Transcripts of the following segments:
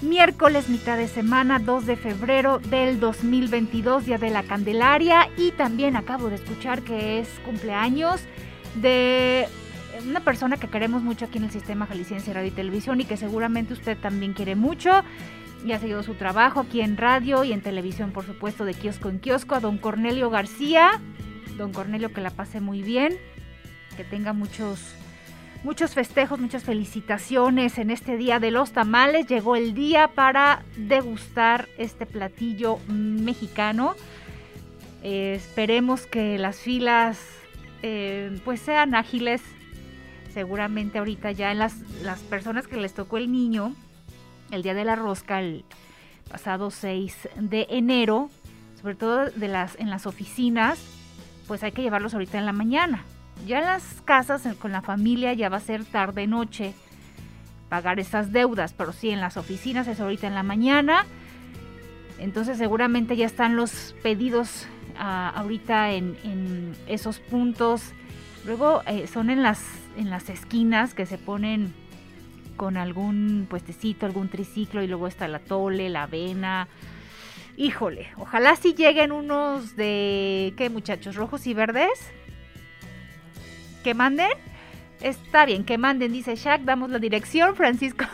Miércoles, mitad de semana, 2 de febrero del 2022, Día de la Candelaria. Y también acabo de escuchar que es cumpleaños de una persona que queremos mucho aquí en el sistema jalisciense Radio y Televisión y que seguramente usted también quiere mucho. Y ha seguido su trabajo aquí en radio y en televisión, por supuesto, de kiosco en kiosco, a don Cornelio García. Don Cornelio, que la pase muy bien, que tenga muchos muchos festejos, muchas felicitaciones en este día de los tamales. Llegó el día para degustar este platillo mexicano. Eh, esperemos que las filas eh, pues sean ágiles. Seguramente ahorita ya en las, las personas que les tocó el niño, el día de la rosca, el pasado 6 de enero, sobre todo de las, en las oficinas, pues hay que llevarlos ahorita en la mañana ya en las casas con la familia ya va a ser tarde noche pagar esas deudas, pero sí en las oficinas es ahorita en la mañana. Entonces seguramente ya están los pedidos ah, ahorita en, esos puntos. Luego eh, son en las, en las esquinas que se ponen con algún puestecito, algún triciclo y luego está la tole, la avena. Híjole, ojalá si lleguen unos de, ¿qué muchachos? Rojos y verdes que manden. Está bien, que manden, dice Shaq, damos la dirección, Francisco.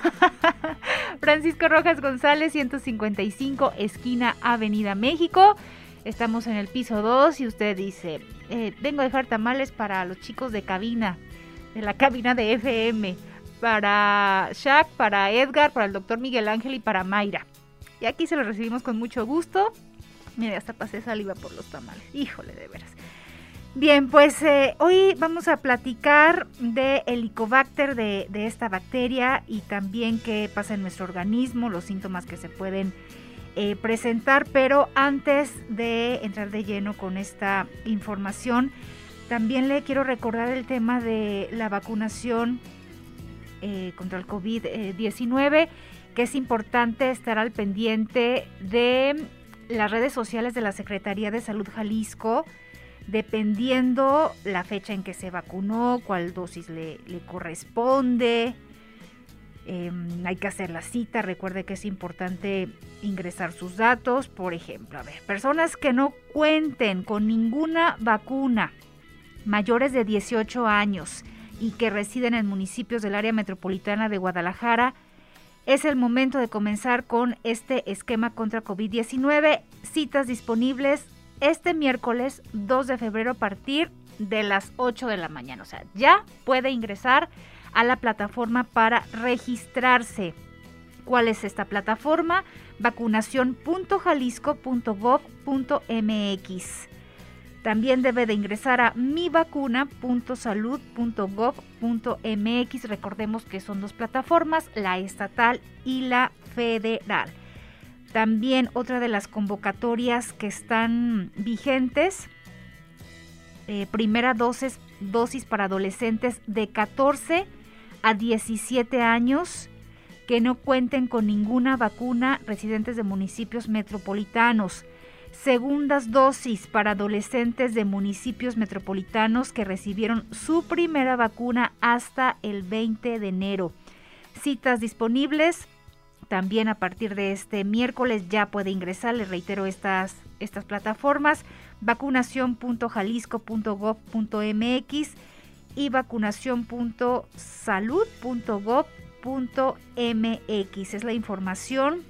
Francisco Rojas González, 155, esquina Avenida México. Estamos en el piso 2 y usted dice, eh, vengo a dejar tamales para los chicos de cabina, de la cabina de FM, para Shaq, para Edgar, para el doctor Miguel Ángel y para Mayra. Y aquí se lo recibimos con mucho gusto. Mire, hasta pasé saliva por los tamales. Híjole, de veras. Bien, pues eh, hoy vamos a platicar de Helicobacter, de, de, esta bacteria y también qué pasa en nuestro organismo, los síntomas que se pueden eh, presentar. Pero antes de entrar de lleno con esta información, también le quiero recordar el tema de la vacunación eh, contra el COVID-19, que es importante estar al pendiente de las redes sociales de la Secretaría de Salud Jalisco dependiendo la fecha en que se vacunó, cuál dosis le, corresponde. Em, hay que hacer la cita, recuerde que es importante ingresar sus datos, por ejemplo, a ver, personas que no cuenten con ninguna vacuna, mayores de 18 años y que residen en municipios del área metropolitana de Guadalajara, es el momento de comenzar con este esquema contra COVID-19. Citas disponibles este miércoles 2 de febrero a partir de las 8 de la mañana. O sea, ya puede ingresar a la plataforma para registrarse. ¿Cuál es esta plataforma? vacunación.jalisco.gov.mx. También debe de ingresar a mivacuna.salud.gov.mx. Recordemos que son dos plataformas, la estatal y la federal. También otra de las convocatorias que están vigentes, eh, primera dosis, dosis para adolescentes de 14 a 17 años que no cuenten con ninguna vacuna residentes de municipios metropolitanos. Segundas dosis para adolescentes de municipios metropolitanos que recibieron su primera vacuna hasta el 20 de enero. Citas disponibles también a partir de este miércoles ya puede ingresar, les reitero estas, estas plataformas, vacunación.jalisco.gov.mx y vacunación.salud.gov.mx. Es la información.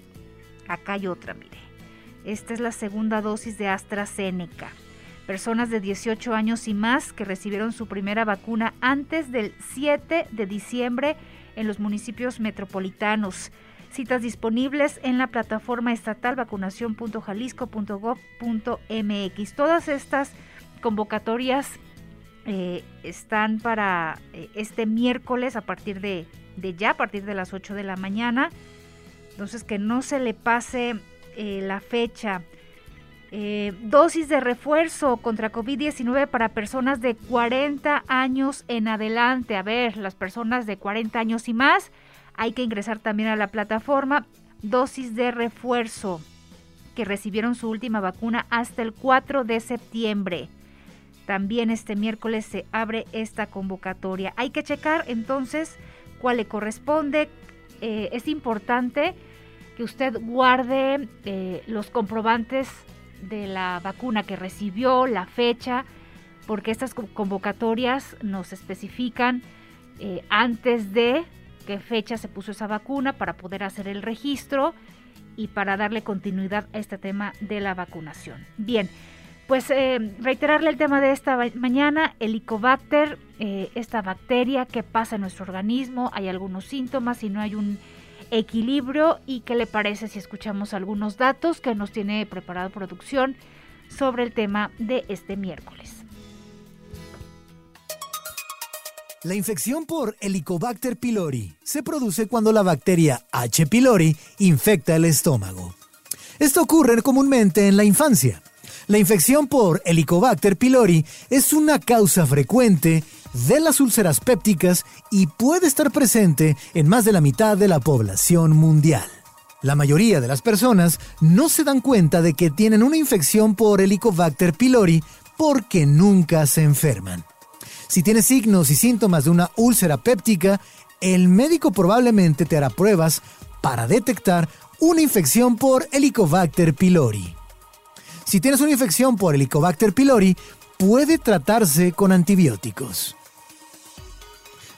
Acá hay otra, mire. Esta es la segunda dosis de AstraZeneca. Personas de 18 años y más que recibieron su primera vacuna antes del 7 de diciembre en los municipios metropolitanos. Citas disponibles en la plataforma estatal vacunación.jalisco.gov.mx. Todas estas convocatorias eh, están para eh, este miércoles a partir de, ya, a partir de las 8 de la mañana. Entonces que no se le pase eh, la fecha. Dosis de refuerzo contra COVID-19 para personas de 40 años en adelante. A ver, las personas de 40 años y más, hay que ingresar también a la plataforma. Dosis de refuerzo que recibieron su última vacuna hasta el 4 de septiembre. También este miércoles se abre esta convocatoria. Hay que checar entonces cuál le corresponde. Eh, es importante que usted guarde eh, los comprobantes de la vacuna que recibió, la fecha, porque estas convocatorias nos especifican eh, antes de qué fecha se puso esa vacuna para poder hacer el registro y para darle continuidad a este tema de la vacunación. Bien, pues eh, reiterarle el tema de esta mañana, Helicobacter, eh, esta bacteria que pasa en nuestro organismo, hay algunos síntomas y no hay un equilibrio y qué le parece si escuchamos algunos datos que nos tiene preparado producción sobre el tema de este miércoles. La infección por Helicobacter pylori se produce cuando la bacteria H. pylori infecta el estómago. Esto ocurre comúnmente en la infancia. La infección por Helicobacter pylori es una causa frecuente de las úlceras pépticas y puede estar presente en más de la mitad de la población mundial. La mayoría de las personas no se dan cuenta de que tienen una infección por Helicobacter pylori porque nunca se enferman. Si tienes signos y síntomas de una úlcera péptica, el médico probablemente te hará pruebas para detectar una infección por Helicobacter pylori. Si tienes una infección por Helicobacter pylori, puede tratarse con antibióticos.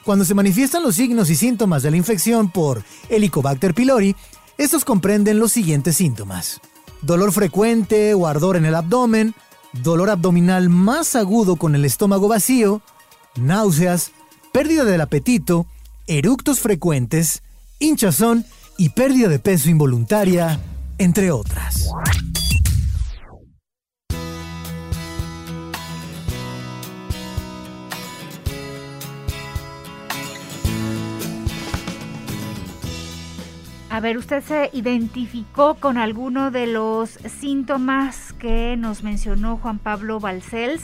Cuando se manifiestan los signos y síntomas de la infección por Helicobacter pylori, estos comprenden los siguientes síntomas. Dolor frecuente o ardor en el abdomen, dolor abdominal más agudo con el estómago vacío, náuseas, pérdida del apetito, eructos frecuentes, hinchazón y pérdida de peso involuntaria, entre otras. A ver, ¿usted se identificó con alguno de los síntomas que nos mencionó Juan Pablo Balcells?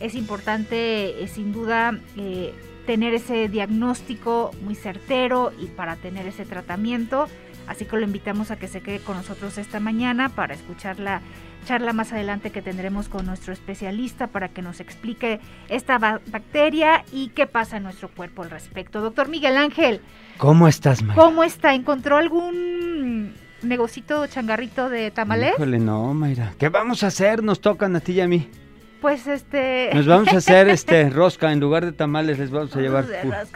Es importante, eh, sin duda, eh, tener ese diagnóstico muy certero y para tener ese tratamiento. Así que lo invitamos a que se quede con nosotros esta mañana para escuchar la charla más adelante que tendremos con nuestro especialista para que nos explique esta bacteria y qué pasa en nuestro cuerpo al respecto. Doctor Miguel Ángel. ¿Cómo estás, Mayra? ¿Cómo está? ¿Encontró algún negocito changarrito de? Híjole, no, Mayra. ¿Qué vamos a hacer? Nos tocan a ti y a mí. Pues este. Nos vamos a hacer este rosca en lugar de tamales, les vamos a llevar.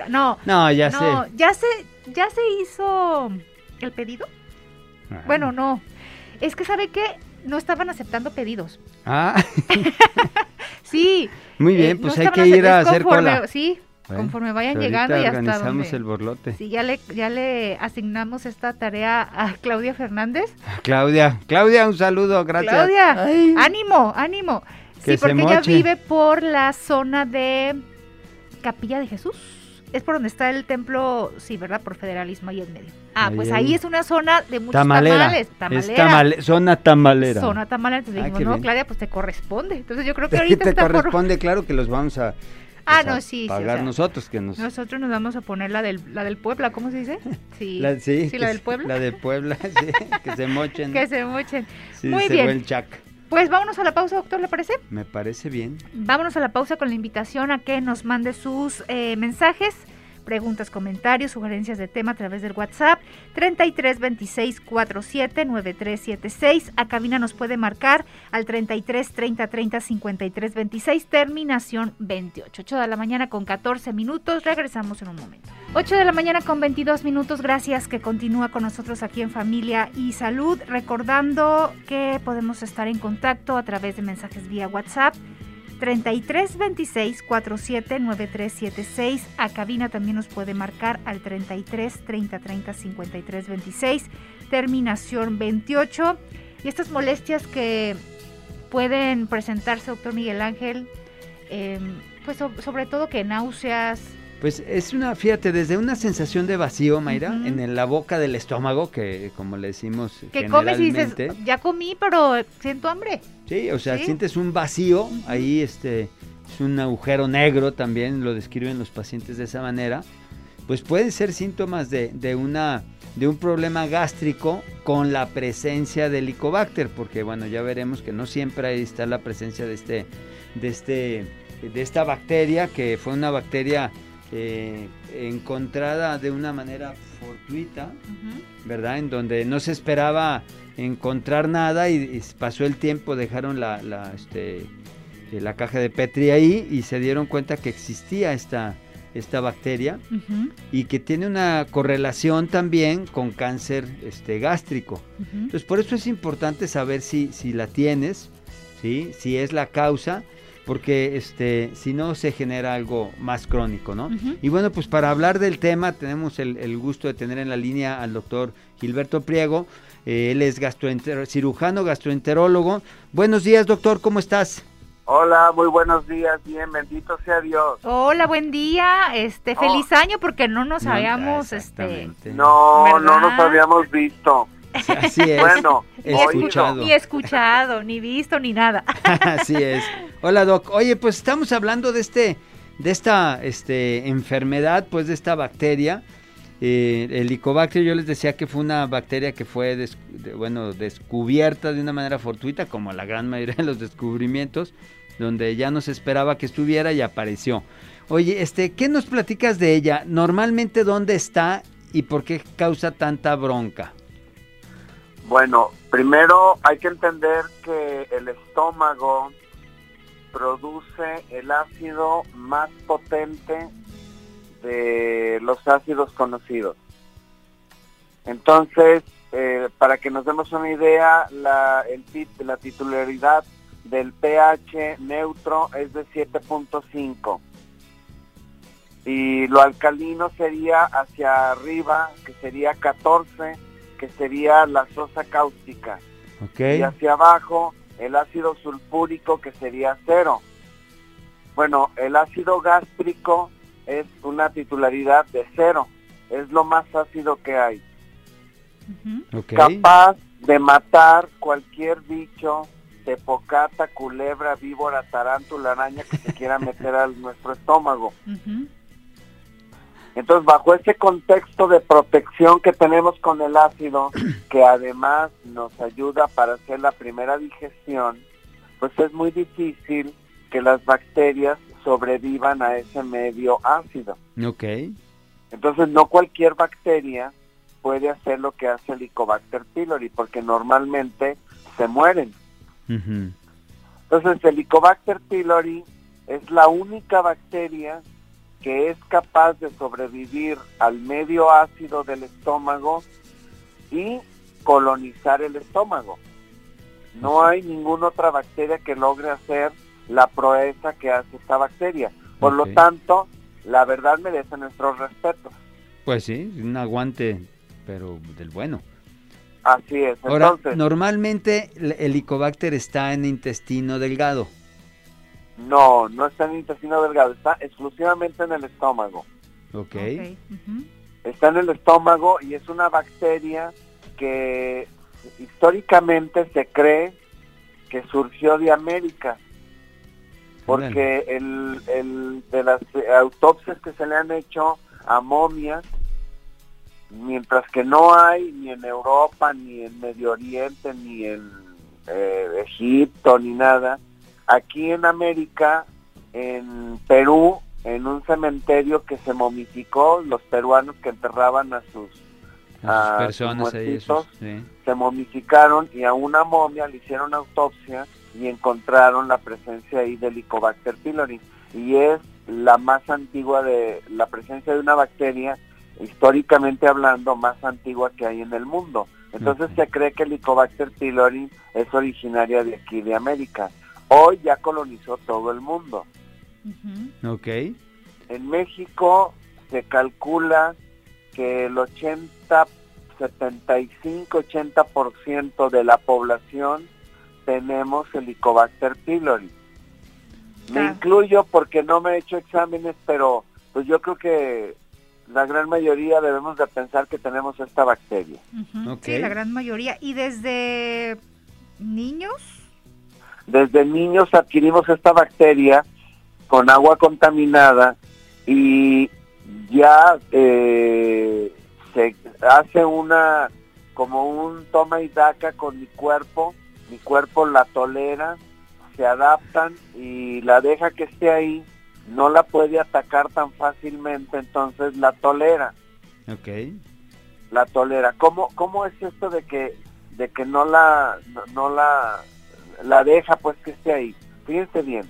No. No, ya no, sé. Ya se, ya se hizo el pedido. Ah. Bueno, no. Es que sabe que no estaban aceptando pedidos. Ah. sí. Muy bien, eh, pues hay que ir a hacer cola. Sí, conforme vayan llegando y hasta organizamos el borlote. Sí, ya le, ya le asignamos esta tarea a Claudia Fernández. Claudia, Claudia, un saludo, gracias. Claudia, ánimo, ánimo. Sí, porque ella vive por la zona de Capilla de Jesús. Es por donde está el templo, sí, ¿verdad? Por federalismo ahí en medio. Ah, pues ahí es una zona de muchos tamales. Tamalera. zona tamalera. Zona tamalera. Entonces ah, dijimos, no, Claudia, pues te corresponde. Entonces yo creo que ahorita te corresponde, claro que los vamos a ah, no, sí, pagar nosotros que nos nosotros nos vamos a poner la del la del Puebla cómo se dice sí la, sí, la del Puebla la de Puebla sí, que se mochen que se mochen sí, muy se bien el chac. Pues vámonos a la pausa, doctor, ¿le parece? Me parece bien. Vámonos a la pausa con la invitación a que nos mande sus eh, mensajes preguntas, comentarios, sugerencias de tema a través del WhatsApp 33 26 47 9376. A cabina nos puede marcar al 33 30 30 53 26, terminación 28. 8 de la mañana con 14 minutos. Regresamos en un momento. 8 de la mañana con 22 minutos. Gracias que continúa con nosotros aquí en Familia y Salud. Recordando que podemos estar en contacto a través de mensajes vía WhatsApp 33 26 47 9376. A cabina también nos puede marcar al 33 30 30 53 26, terminación 28. Y estas molestias que pueden presentarse, doctor Miguel Ángel, em, pues sobre todo que náuseas, Pues es una, fíjate, desde una sensación de vacío, Mayra, Ujú. en el- la boca del estómago, que como le decimos Que comes y dices, ya comí, pero siento hambre. Sí, o sea, ¿Sí? sientes un vacío, ahí este es un agujero negro también, lo describen los pacientes de esa manera. Pues pueden ser síntomas de, de una de un problema gástrico con la presencia del Helicobacter, porque bueno, ya veremos que no siempre ahí está la presencia de este de este de esta bacteria que fue una bacteria eh, encontrada de una manera fortuita. ¿verdad? En donde no se esperaba encontrar nada y, y pasó el tiempo, dejaron la, la, este, eh, la caja de Petri ahí y se dieron cuenta que existía esta, esta bacteria y que tiene una correlación también con cáncer este, gástrico. Entonces por eso es importante saber si, si la tienes, ¿sí? si es la causa, porque este, si no se genera algo más crónico, ¿no? Y bueno, pues para hablar del tema tenemos el, el gusto de tener en la línea al doctor Gilberto Priego. Eh, él es gastroenter- cirujano, gastroenterólogo. Buenos días, doctor, ¿cómo estás? Hola, muy buenos días, bien, bendito sea Dios. Hola, buen día. Este, Oh. feliz año porque no nos No, habíamos este. No, no nos habíamos visto. Sí, Así es. Bueno, ni, escuchado. ni escuchado, ni visto, ni nada. Así es. Hola, Doc. Oye, pues estamos hablando de este, de esta este, enfermedad, pues de esta bacteria. Eh, el Helicobacter, yo les decía que fue una bacteria que fue des- de- bueno, descubierta de una manera fortuita, como la gran mayoría de los descubrimientos, donde ya no se esperaba que estuviera y apareció. Oye, este, ¿qué nos platicas de ella? Normalmente, ¿dónde está y por qué causa tanta bronca? Bueno, primero hay que entender que el estómago produce el ácido más potente de los ácidos conocidos. Entonces, eh, para que nos demos una idea, la, la titularidad del pH neutro es de 7.5 y lo alcalino sería hacia arriba, que sería 14, que sería la sosa cáustica. Y hacia abajo el ácido sulfúrico que sería cero. Bueno, el ácido gástrico es una titularidad de cero, es lo más ácido que hay, capaz de matar cualquier bicho, tepocata, culebra, víbora, tarántula, araña que se quiera meter a nuestro estómago. Entonces, bajo ese contexto de protección que tenemos con el ácido, que además nos ayuda para hacer la primera digestión, pues es muy difícil que las bacterias sobrevivan a ese medio ácido. Ok. Entonces, no cualquier bacteria puede hacer lo que hace el Helicobacter pylori, porque normalmente se mueren. Entonces, el Helicobacter pylori es la única bacteria que es capaz de sobrevivir al medio ácido del estómago y colonizar el estómago. No hay ninguna otra bacteria que logre hacer la proeza que hace esta bacteria. Por lo tanto, la verdad merece nuestro respeto. Pues sí, un aguante, pero del bueno. Así es. Ahora, Entonces, normalmente el Helicobacter está en intestino delgado. No, no está en el intestino delgado, está exclusivamente en el estómago. Ok. Ok, ujú. está en el estómago y es una bacteria que históricamente se cree que surgió de América porque el, el de las autopsias que se le han hecho a momias mientras que no hay ni en Europa ni en Medio Oriente ni en eh, Egipto ni nada aquí en América en Perú en un cementerio que se momificó los peruanos que enterraban a sus A sus a sus personas muertitos. esos, sí. se momificaron y a una momia le hicieron autopsia y encontraron la presencia ahí del Helicobacter pylori y es la más antigua de la presencia de una bacteria históricamente hablando más antigua que hay en el mundo. Entonces se cree que el Helicobacter pylori es originaria de aquí de América. Hoy ya colonizó todo el mundo. Ujú. Ok. En México se calcula que el 80, 75-80% de la población tenemos Helicobacter pylori. Me Ah. incluyo porque no me he hecho exámenes, pero pues yo creo que la gran mayoría debemos de pensar que tenemos esta bacteria. Sí, la gran mayoría. ¿Y desde niños? Desde niños adquirimos esta bacteria con agua contaminada y ya eh, se hace una como un toma y daca con mi cuerpo, mi cuerpo la tolera, se adaptan y la deja que esté ahí, no la puede atacar tan fácilmente, entonces la tolera. Ok. La tolera. ¿Cómo, cómo es esto de que, de que no la, no, la, la deja pues que esté ahí? Fíjense bien,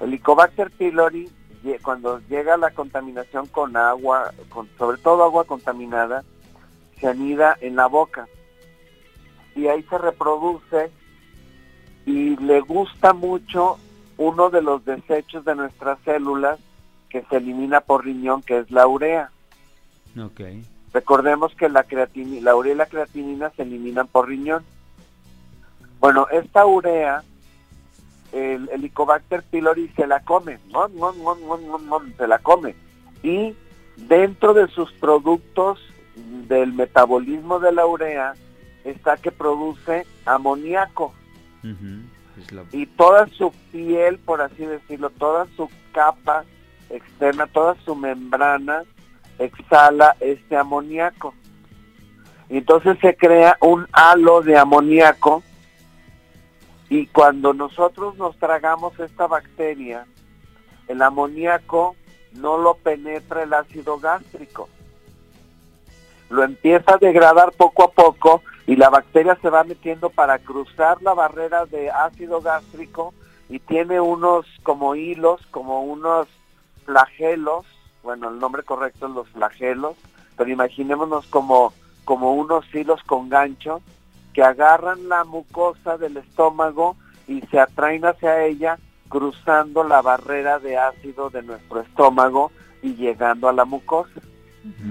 el Helicobacter pylori cuando llega la contaminación con agua, con, sobre todo agua contaminada, se anida en la boca y ahí se reproduce y le gusta mucho uno de los desechos de nuestras células que se elimina por riñón, que es la urea. Okay. Recordemos que la, la urea y la creatinina se eliminan por riñón. Bueno, esta urea el Helicobacter pylori se la come, se la come. Y dentro de sus productos del metabolismo de la urea está que produce amoníaco. Y toda su piel, por así decirlo, toda su capa externa, toda su membrana exhala este amoníaco. Entonces se crea un halo de amoníaco y cuando nosotros nos tragamos esta bacteria, el amoníaco no lo penetra el ácido gástrico. Lo empieza a degradar poco a poco y la bacteria se va metiendo para cruzar la barrera de ácido gástrico y tiene unos como hilos, como unos flagelos, bueno, el nombre correcto es los flagelos, pero imaginémonos como, como unos hilos con gancho que agarran la mucosa del estómago y se atraen hacia ella cruzando la barrera de ácido de nuestro estómago y llegando a la mucosa.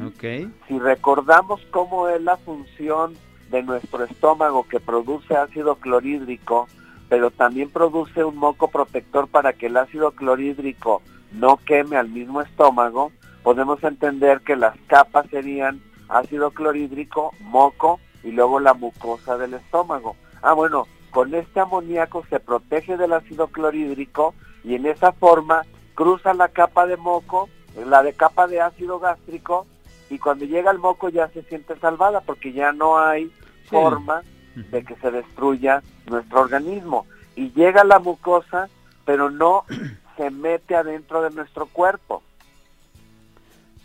Okay. Si recordamos cómo es la función de nuestro estómago que produce ácido clorhídrico, pero también produce un moco protector para que el ácido clorhídrico no queme al mismo estómago, podemos entender que las capas serían ácido clorhídrico, moco y luego la mucosa del estómago. Ah, bueno, con este amoníaco se protege del ácido clorhídrico y en esa forma cruza la capa de moco, la de capa de ácido gástrico y cuando llega el moco ya se siente salvada porque ya no hay forma de que se destruya nuestro organismo y llega la mucosa pero no se mete adentro de nuestro cuerpo.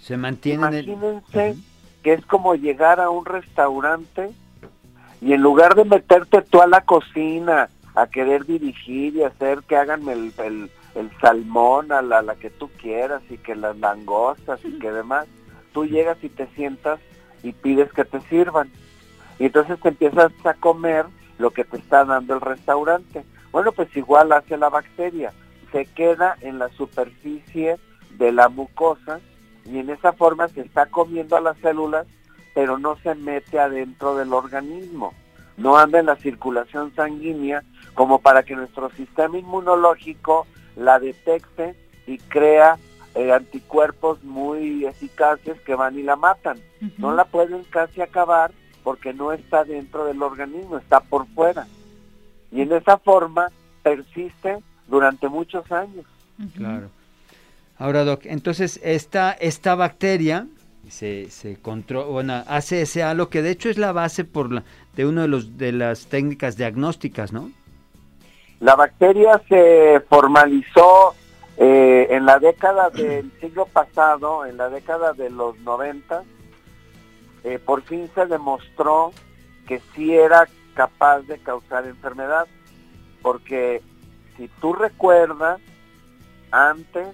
Se mantiene Imagínense es como llegar a un restaurante y en lugar de meterte tú a la cocina a querer dirigir y hacer que hagan el, el, salmón a la, la, que tú quieras y que las langostas y que demás, tú llegas y te sientas y pides que te sirvan. Y entonces te empiezas a comer lo que te está dando el restaurante. Bueno, pues igual hace la bacteria, se queda en la superficie de la mucosa y en esa forma se está comiendo a las células, pero no se mete adentro del organismo, no anda en la circulación sanguínea como para que nuestro sistema inmunológico la detecte y crea eh, anticuerpos muy eficaces que van y la matan. No la pueden casi acabar porque no está dentro del organismo, está por fuera. Y en esa forma persiste durante muchos años. Claro. Ahora, Doc, entonces esta, esta bacteria se, se controla, bueno, hace ese halo que de hecho es la base por la, de una de, los, de las técnicas diagnósticas, ¿no? La bacteria se formalizó eh, en la década del siglo pasado, en la década de los 90, eh, por fin se demostró que sí era capaz de causar enfermedad, porque si tú recuerdas, antes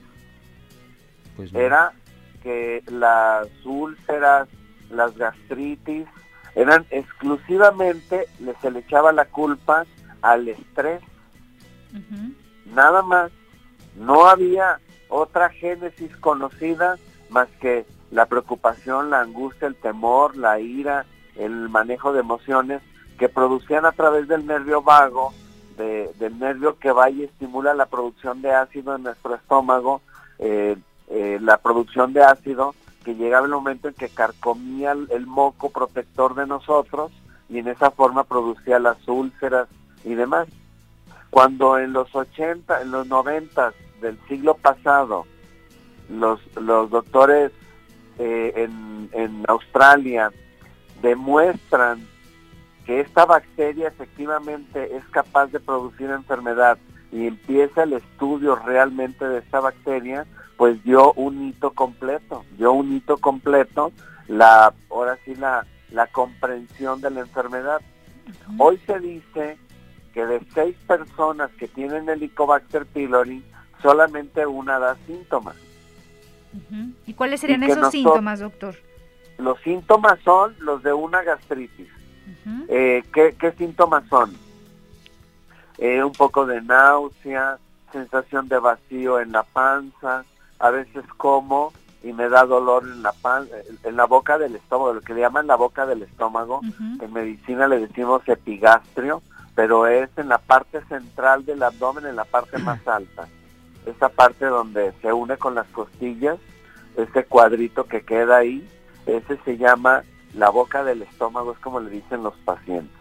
pues era que las úlceras, las gastritis, eran exclusivamente, se le echaba la culpa al estrés. Nada más. No había otra génesis conocida más que la preocupación, la angustia, el temor, la ira, el manejo de emociones que producían a través del nervio vago, del nervio que va y estimula la producción de ácido en nuestro estómago, eh, eh, la producción de ácido que llegaba el momento en que carcomía el, moco protector de nosotros y en esa forma producía las úlceras y demás. Cuando en los 80, en los 90 del siglo pasado, los, los doctores eh, en, en Australia demuestran que esta bacteria efectivamente es capaz de producir enfermedad y empieza el estudio realmente de esta bacteria, pues dio un hito completo, dio un hito completo, la, ahora sí la, la comprensión de la enfermedad. Hoy se dice que de seis personas que tienen Helicobacter pylori, solamente una da síntomas. ¿Y cuáles serían esos síntomas, doctor? Los síntomas son los de una gastritis. Eh, ¿qué, síntomas son? Eh, un poco de náusea, sensación de vacío en la panza, a veces como y me da dolor en la pan, en la boca del estómago, lo que le llaman la boca del estómago, en medicina le decimos epigastrio, pero es en la parte central del abdomen, en la parte más alta. Esa parte donde se une con las costillas, ese cuadrito que queda ahí, ese se llama la boca del estómago, es como le dicen los pacientes.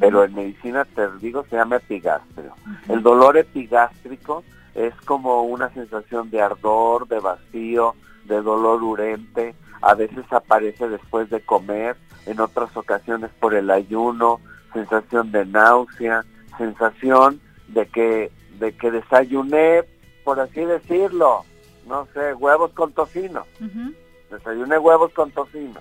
Pero en medicina, te digo, se llama epigastrio. El dolor epigástrico es como una sensación de ardor, de vacío, de dolor urente. A veces aparece después de comer, en otras ocasiones por el ayuno, sensación de náusea, sensación de que, de que desayuné, por así decirlo, no sé, huevos con tocino. Desayuné huevos con tocino.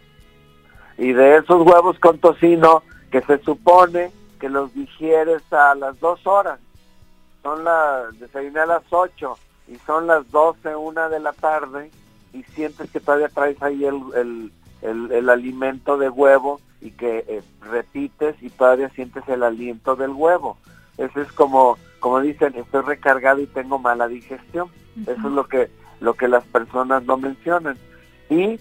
Y de esos huevos con tocino que se supone que los digieres a las dos horas. Son las, desayuné a las ocho y son las doce, una de la tarde y sientes que todavía traes ahí el, el, el, alimento de huevo y que eh, repites y todavía sientes el aliento del huevo. Eso es como, como dicen, estoy recargado y tengo mala digestión. Eso es lo que, lo que las personas no mencionan. Y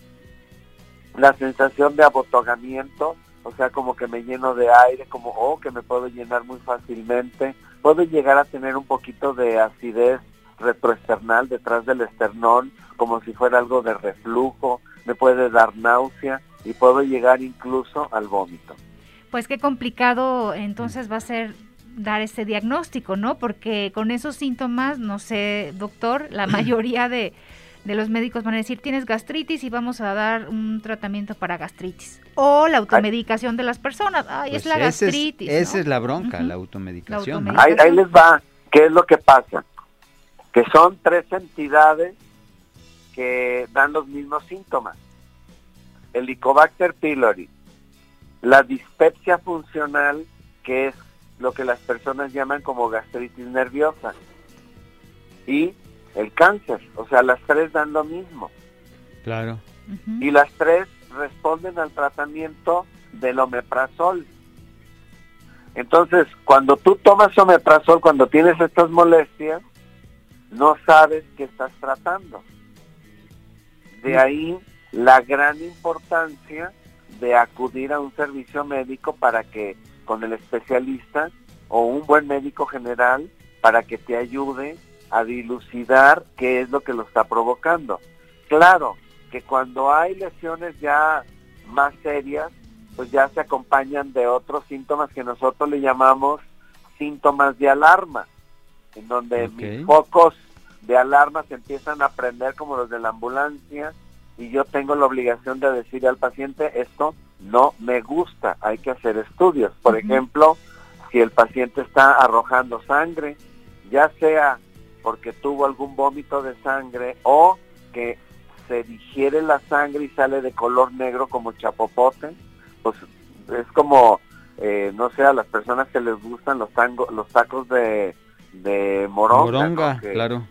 la sensación de abotogamiento, o sea, como que me lleno de aire, como, oh, que me puedo llenar muy fácilmente. Puedo llegar a tener un poquito de acidez retroesternal detrás del esternón, como si fuera algo de reflujo, me puede dar náusea y puedo llegar incluso al vómito. Pues qué complicado entonces va a ser dar ese diagnóstico, ¿no? Porque con esos síntomas, no sé, doctor, la mayoría de, los médicos van a decir tienes gastritis y vamos a dar un tratamiento para gastritis. O la automedicación de las personas. Ay, es pues la gastritis. esa es la bronca, la, automedicación. Ahí, ahí, les va. ¿Qué es lo que pasa? Que son tres entidades que dan los mismos síntomas. El Helicobacter pylori, la dispepsia funcional, que es lo que las personas llaman como gastritis nerviosa. Y el cáncer, o sea, las tres dan lo mismo. Claro. Y las tres responden al tratamiento del omeprazol. Entonces, cuando tú tomas omeprazol, cuando tienes estas molestias, no sabes qué estás tratando. De ahí la gran importancia de acudir a un servicio médico para que con el especialista o un buen médico general para que te ayude a dilucidar qué es lo que lo está provocando. Claro que cuando hay lesiones ya más serias, pues ya se acompañan de otros síntomas que nosotros le llamamos síntomas de alarma, en donde mis focos de alarma se empiezan a prender como los de la ambulancia y yo tengo la obligación de decirle al paciente esto no me gusta, hay que hacer estudios. Por ejemplo, si el paciente está arrojando sangre, ya sea porque tuvo algún vómito de sangre o que se digiere la sangre y sale de color negro como chapopote, pues es como, eh, no sé, a las personas que les gustan los, tango, los tacos de, de moronga. claro.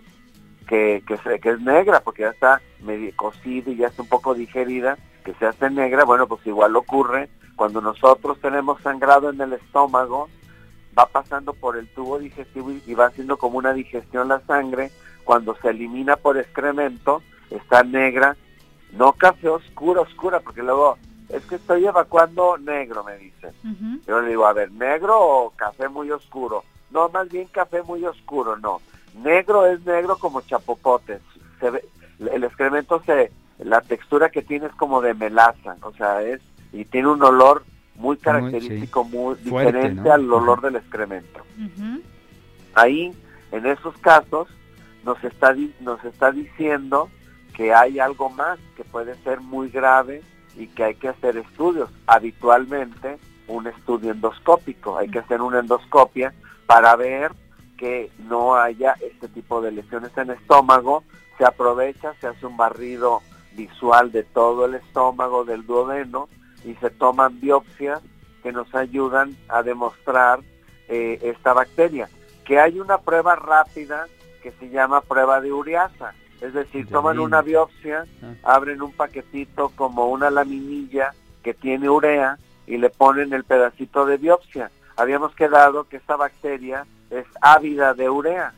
Que, que, que es negra porque ya está medio cocida y ya está un poco digerida que se hace negra, bueno, pues igual ocurre cuando nosotros tenemos sangrado en el estómago, va pasando por el tubo digestivo y va haciendo como una digestión la sangre, cuando se elimina por excremento, está negra, no café oscura, oscura, porque luego es que estoy evacuando negro, me dicen. Yo le digo, a ver, negro o café muy oscuro. No, más bien café muy oscuro, no. Negro es negro como chapopotes. Se ve, el excremento se, la textura que tiene es como de melaza, o sea, es, y tiene un olor muy característico, muy, diferente al olor del excremento. Ahí, en esos casos, nos está, nos está diciendo que hay algo más que puede ser muy grave y que hay que hacer estudios. Habitualmente un estudio endoscópico, hay que hacer una endoscopia para ver que no haya este tipo de lesiones en el estómago. Se aprovecha, se hace un barrido visual de todo el estómago, del duodeno, y se toman biopsias que nos ayudan a demostrar eh, esta bacteria. Que hay una prueba rápida que se llama prueba de ureasa. Es decir, toman una biopsia, ah. abren un paquetito como una laminilla que tiene urea y le ponen el pedacito de biopsia. Habíamos quedado que esta bacteria es ávida de urea.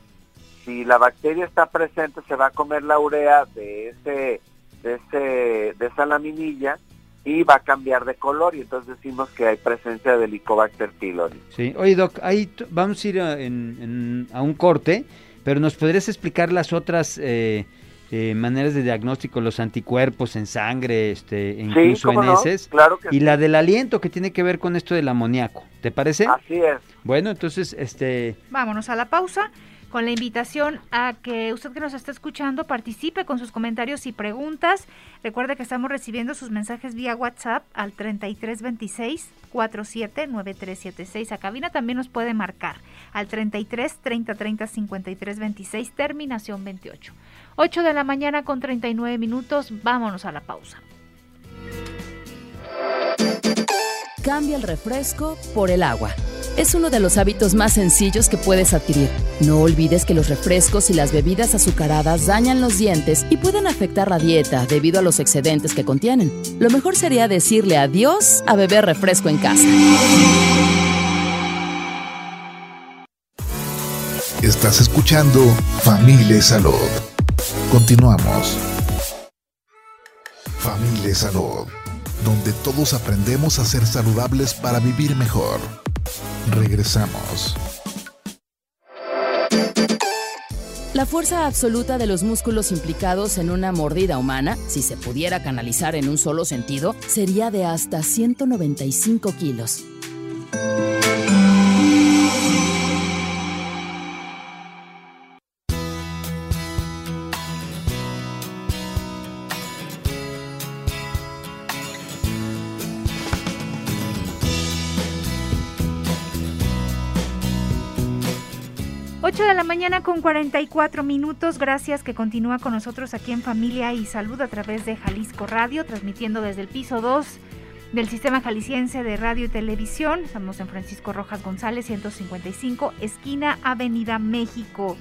Si la bacteria está presente, se va a comer la urea de ese, de ese, de esa laminilla y va a cambiar de color y entonces decimos que hay presencia de Helicobacter pylori. Sí, oye Doc, ahí vamos a ir a, a un corte, pero ¿nos podrías explicar las otras eh, eh, maneras de diagnóstico, los anticuerpos en sangre, este, incluso en heces? claro y la del aliento que tiene que ver con esto del amoníaco, ¿te parece? Así es. Bueno, entonces, este... Vámonos a la pausa con la invitación a que usted que nos está escuchando participe con sus comentarios y preguntas. Recuerde que estamos recibiendo sus mensajes vía WhatsApp al 3326 479376. A cabina también nos puede marcar al 33 30 30 53 26, terminación 28. 8 de la mañana con 39 minutos. Vámonos a la pausa. Cambia el refresco por el agua. Es uno de los hábitos más sencillos que puedes adquirir. No olvides que los refrescos y las bebidas azucaradas dañan los dientes y pueden afectar la dieta debido a los excedentes que contienen. Lo mejor sería decirle adiós a beber refresco en casa. Estás escuchando Familia Salud. Continuamos. Familia Salud, donde todos aprendemos a ser saludables para vivir mejor. Regresamos. La fuerza absoluta de los músculos implicados en una mordida humana, si se pudiera canalizar en un solo sentido, sería de hasta 195 kilos. De la mañana con 44 minutos. Gracias que continúa con nosotros aquí en Familia y Salud a través de Jalisco Radio, transmitiendo desde el piso 2 del Sistema Jalisciense de Radio y Televisión. Estamos en Francisco Rojas González, 155, esquina Avenida México.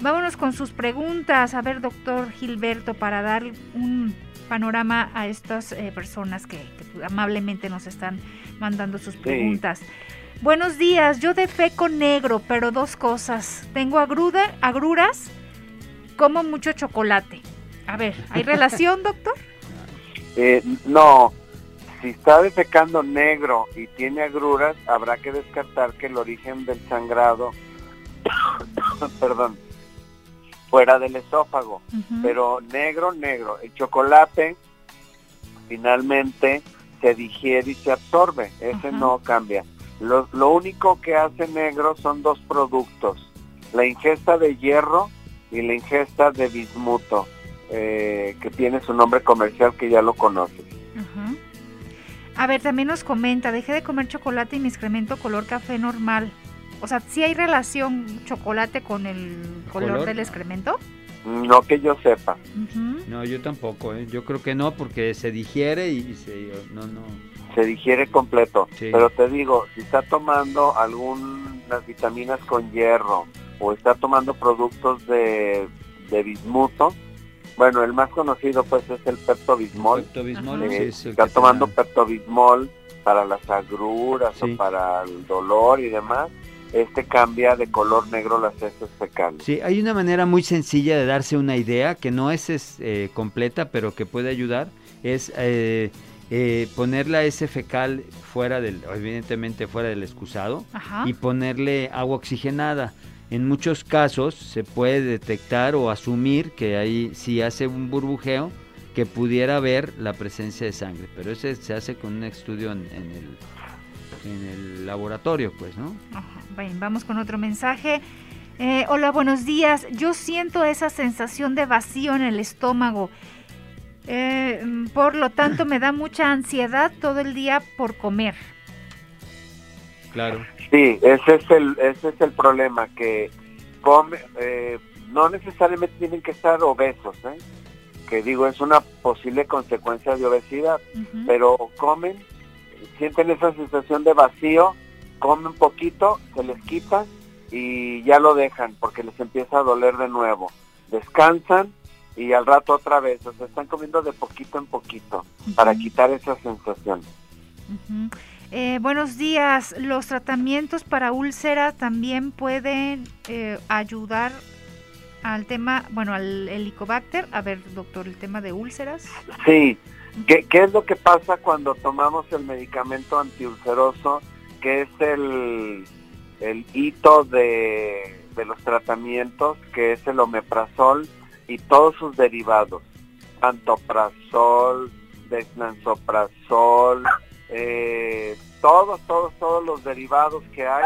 Vámonos con sus preguntas. A ver, doctor Gilberto, para dar un panorama a estas eh, personas que, amablemente nos están mandando sus preguntas. Buenos días, yo defeco negro, pero dos cosas. Tengo agruda, agruras, como mucho chocolate. A ver, ¿hay relación, doctor? Eh, no, si está defecando negro y tiene agruras, habrá que descartar que el origen del sangrado, perdón, fuera del esófago. Pero negro, negro. El chocolate finalmente se digiere y se absorbe. Ese no cambia. Lo, lo único que hace negro son dos productos, la ingesta de hierro y la ingesta de bismuto, eh, que tiene su nombre comercial que ya lo conoces. A ver, también nos comenta, dejé de comer chocolate y mi excremento color café normal. O sea, ¿sí hay relación chocolate con el color, del excremento? No que yo sepa. No, yo tampoco. ¿eh? Yo creo que no, porque se digiere y, se... No, no se digiere completo. Pero te digo, si está tomando algunas vitaminas con hierro o está tomando productos de, bismuto, bueno, el más conocido pues es el Pepto-Bismol. Eh, está tomando Pepto-Bismol para las agruras o para el dolor y demás. Este cambia de color negro las heces fecales. Sí, hay una manera muy sencilla de darse una idea que no es, eh, completa, pero que puede ayudar. Es eh, eh, ponerle a ese fecal fuera del, evidentemente fuera del excusado y ponerle agua oxigenada. en muchos casos se puede detectar o asumir que ahí si hace un burbujeo que pudiera haber la presencia de sangre, pero ese se hace con un estudio en, el, en el laboratorio, pues, ¿no? Bien, vamos con otro mensaje. Eh, hola, buenos días. Yo siento esa sensación de vacío en el estómago. Eh, por lo tanto, me da mucha ansiedad todo el día por comer. Claro. Sí, ese es el, ese es el problema, que come, eh, no necesariamente tienen que estar obesos, ¿eh? que digo, es una posible consecuencia de obesidad, pero comen, sienten esa sensación de vacío, comen poquito, se les quita y ya lo dejan porque les empieza a doler de nuevo. Descansan y al rato otra vez, o sea, están comiendo de poquito en poquito para quitar esa sensación. Eh, buenos días. ¿Los tratamientos para úlcera también pueden eh, ayudar al tema, bueno, al helicobacter? A ver, doctor, el tema de úlceras. Sí. ¿Qué, ¿Qué, es lo que pasa cuando tomamos el medicamento antiulceroso, que es el, el hito de, de los tratamientos, que es el omeprazol y todos sus derivados? Antoprazol, dexlansoprazol, eh, todos, todos, todos los derivados que hay,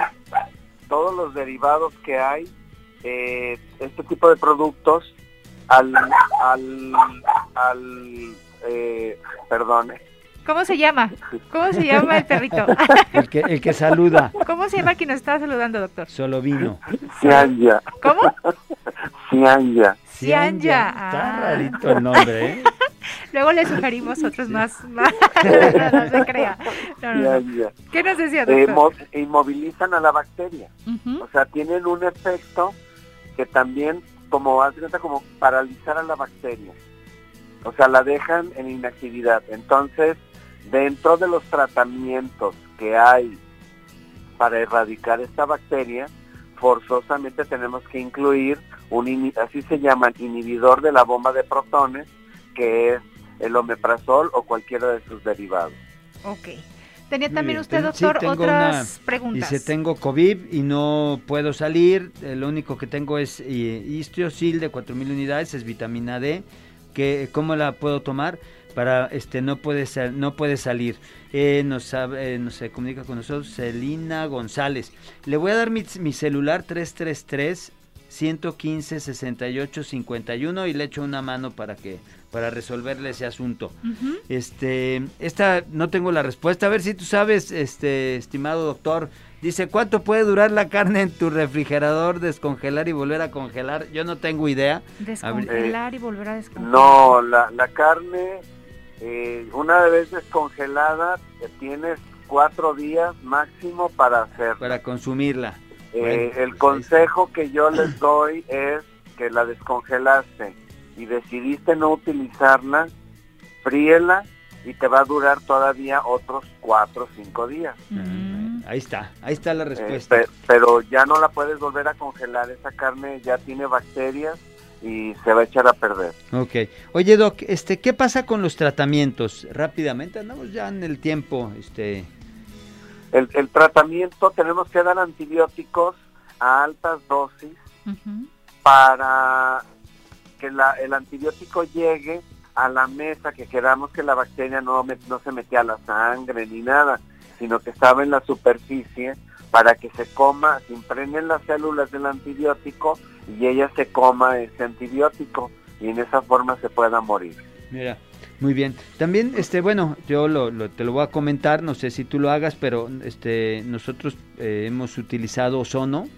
todos los derivados que hay, eh, este tipo de productos, al, al, al eh, perdón. ¿Cómo se llama? ¿Cómo se llama el perrito? El que, el que saluda. ¿Cómo se llama quien nos está saludando, doctor? Solo vino. Cianya. ¿Cómo? Cianya. Cianya. Está Ah. rarito el nombre, ¿eh? Luego le sugerimos otros más. más. no, no se crea. No, no, no. Cianya. ¿Qué nos decía, Eh, doctor? mo- inmovilizan a la bacteria. O sea, tienen un efecto que también, como como paralizar a la bacteria. O sea, la dejan en inactividad. Entonces, dentro de los tratamientos que hay para erradicar esta bacteria, forzosamente tenemos que incluir un, así se llaman, inhibidor de la bomba de protones, que es el omeprazol o cualquiera de sus derivados. Ok. Tenía también bien. usted, sí, doctor, tengo otras una- preguntas. Dice, tengo COVID y no puedo salir. eh, lo único que tengo es eh, Istiosil de 4000 unidades, es vitamina D. Que, ¿Cómo la puedo tomar? Para este no puede no puede salir. Eh, nos, eh, nos se comunica con nosotros Celina González. Le voy a dar mi, mi celular 333 115 68 51 y le echo una mano para que para resolverle ese asunto. Este, esta no tengo la respuesta. A ver si tú sabes, este, estimado doctor. Dice, ¿cuánto puede durar la carne en tu refrigerador, descongelar y volver a congelar? Yo no tengo idea. Descongelar y volver a descongelar. No, la, la carne, eh, una vez descongelada, tienes cuatro días máximo para hacerla. Para consumirla. Eh, el pues consejo que yo les doy es que la descongelaste y decidiste no utilizarla, fríela y te va a durar todavía otros cuatro o cinco días. Mm. Ahí está, ahí está la Eh, respuesta. pe- pero ya no la puedes volver a congelar, esa carne ya tiene bacterias y se va a echar a perder. Ok. Oye, Doc, este, ¿qué pasa con los tratamientos? Rápidamente, andamos ya en el tiempo, este, El, el tratamiento, tenemos que dar antibióticos a altas dosis para que la- el antibiótico llegue a la mesa, que queramos que la bacteria no, me- no se metía a la sangre ni nada, sino que estaba en la superficie para que se coma, se impregnen las células del antibiótico y ella se coma ese antibiótico y en esa forma se pueda morir. Mira, muy bien. También, este, bueno, yo lo, lo- te lo voy a comentar, no sé si tú lo hagas, pero este, nosotros eh, hemos utilizado ozono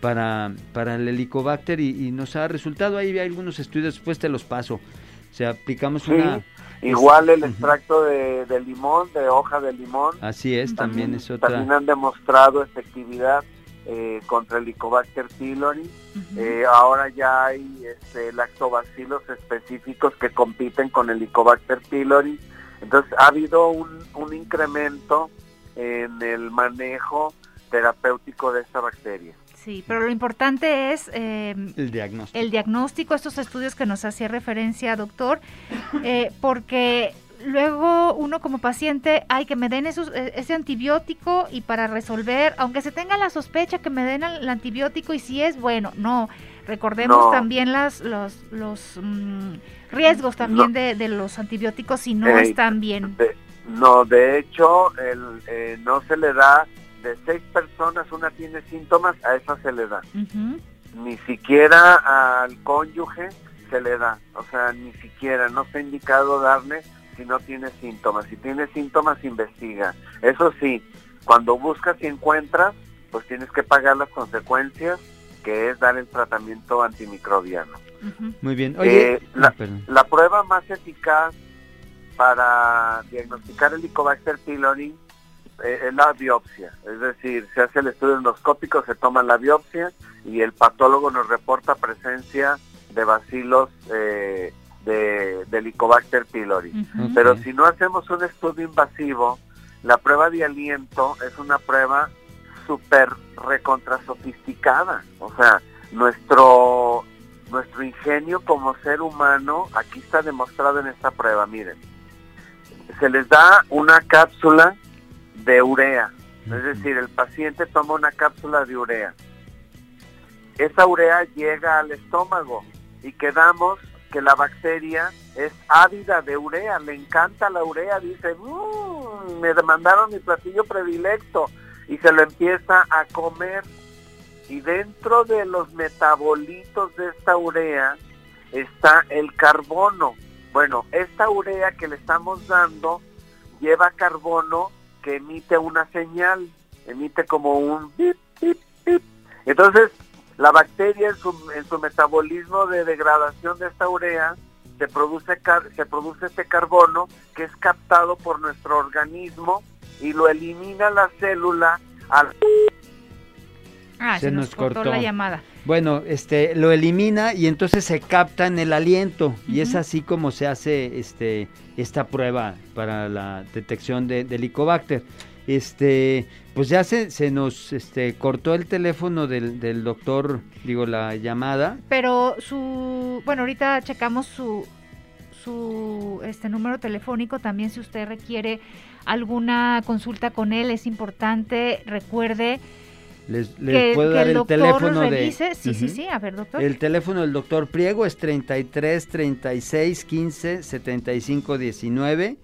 para, para el helicobacter y, y nos ha resultado, ahí hay algunos estudios, después te los paso. O sea, aplicamos Sí, una... igual el extracto de, de limón, de hoja de limón, Así es, también es otra... también han demostrado efectividad eh, contra el Helicobacter pylori. Eh, ahora ya hay este, lactobacilos específicos que compiten con el Helicobacter pylori. Entonces ha habido un, un incremento en el manejo terapéutico de esta bacteria. Sí, pero lo importante es eh, El diagnóstico. el diagnóstico, estos estudios que nos hacía referencia, doctor, eh, porque luego uno como paciente, hay que me den esos, e, ese antibiótico y para resolver, aunque se tenga la sospecha que me den el antibiótico y si es bueno, no. Recordemos también las, los, los mm, riesgos también de, los antibióticos si no están bien. no, de hecho, el, eh, no se le da, de seis personas una tiene síntomas, a esa se le da. Ni siquiera al cónyuge se le da, o sea, ni siquiera, no está indicado darle si no tiene síntomas. Si tiene síntomas, investiga. Eso sí, cuando buscas y encuentras, pues tienes que pagar las consecuencias, que es dar el tratamiento antimicrobiano. Muy bien. Oye, eh, la, la, prueba más eficaz para diagnosticar el Helicobacter pylori eh, es la biopsia. Es decir, se hace el estudio endoscópico, se toma la biopsia y el patólogo nos reporta presencia de bacilos eh, de, Helicobacter pylori. Pero si no hacemos un estudio invasivo, la prueba de aliento es una prueba súper recontra sofisticada. O sea, nuestro, nuestro ingenio como ser humano, aquí está demostrado en esta prueba, miren. Se les da una cápsula de urea, es decir, el paciente toma una cápsula de urea. Esa urea llega al estómago y quedamos que la bacteria es ávida de urea, le encanta la urea, dice, mmm, me demandaron mi platillo predilecto y se lo empieza a comer. Y dentro de los metabolitos de esta urea está el carbono. Bueno, esta urea que le estamos dando lleva carbono que emite una señal, emite como un Entonces, la bacteria en su, en su metabolismo de degradación de esta urea se produce, se produce este carbono que es captado por nuestro organismo y lo elimina la célula al... Ah, se, nos, cortó, la llamada. Bueno, este lo elimina y entonces se capta en el aliento y es así como se hace este esta prueba para la detección de, del Helicobacter. Este, pues ya se, se nos este, cortó el teléfono del, del doctor, digo, la llamada. Pero su, bueno, ahorita checamos su, su este número telefónico. También si usted requiere alguna consulta con él es importante. Recuerde les, puedo dar el, teléfono de sí sí sí a ver doctor. El teléfono del doctor Priego es 33 36 15 75 19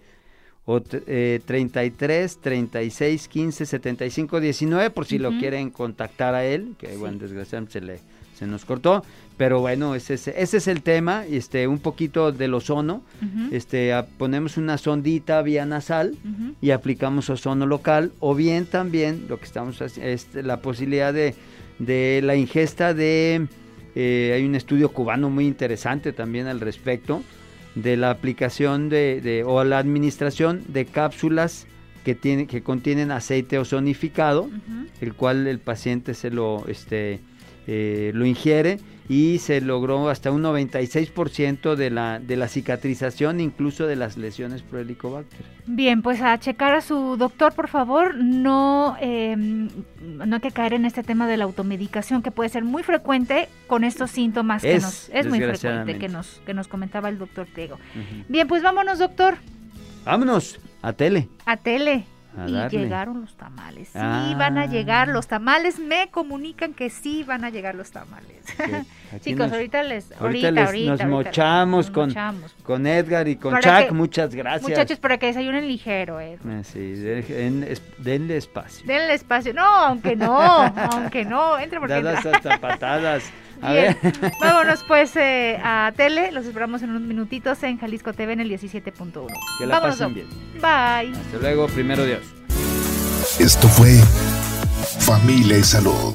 o eh, 33 36 15 75 19 por si lo quieren contactar a él, que bueno, desgraciadamente se le se nos cortó, pero bueno, ese, ese, ese es el tema, este un poquito del ozono, este ponemos una sondita vía nasal y aplicamos ozono local o bien también lo que estamos haciendo es la posibilidad de, de la ingesta de eh, hay un estudio cubano muy interesante también al respecto de la aplicación de, o la administración de cápsulas que, tiene, que contienen aceite ozonificado, el cual el paciente se lo, este, eh, lo ingiere y se logró hasta un 96% de la, de la cicatrización, incluso de las lesiones por helicobacter. Bien, pues a checar a su doctor, por favor. No, em, no hay que caer en este tema de la automedicación, que puede ser muy frecuente con estos síntomas que nos, es muy frecuente que nos, que nos comentaba el doctor Tego. Bien, pues vámonos, doctor. Vámonos, a tele. A tele y llegaron los tamales. Sí, van a ah. llegar los tamales. Me comunican que sí van a llegar los tamales. Chicos, ahorita les. Ahorita, nos, mochamos, con, con Edgar y con Chuck. Muchas gracias. Muchachos, para que desayunen ligero, eh. Sí, denle espacio. Denle espacio. No, aunque no, aunque no. Entre porque. Dadas hasta patadas. Vámonos pues eh, a tele. Los esperamos en unos minutitos en Jalisco TV en el 17.1. Que la pasen bien. Bye. Hasta luego, primero Dios. Esto fue Familia y Salud.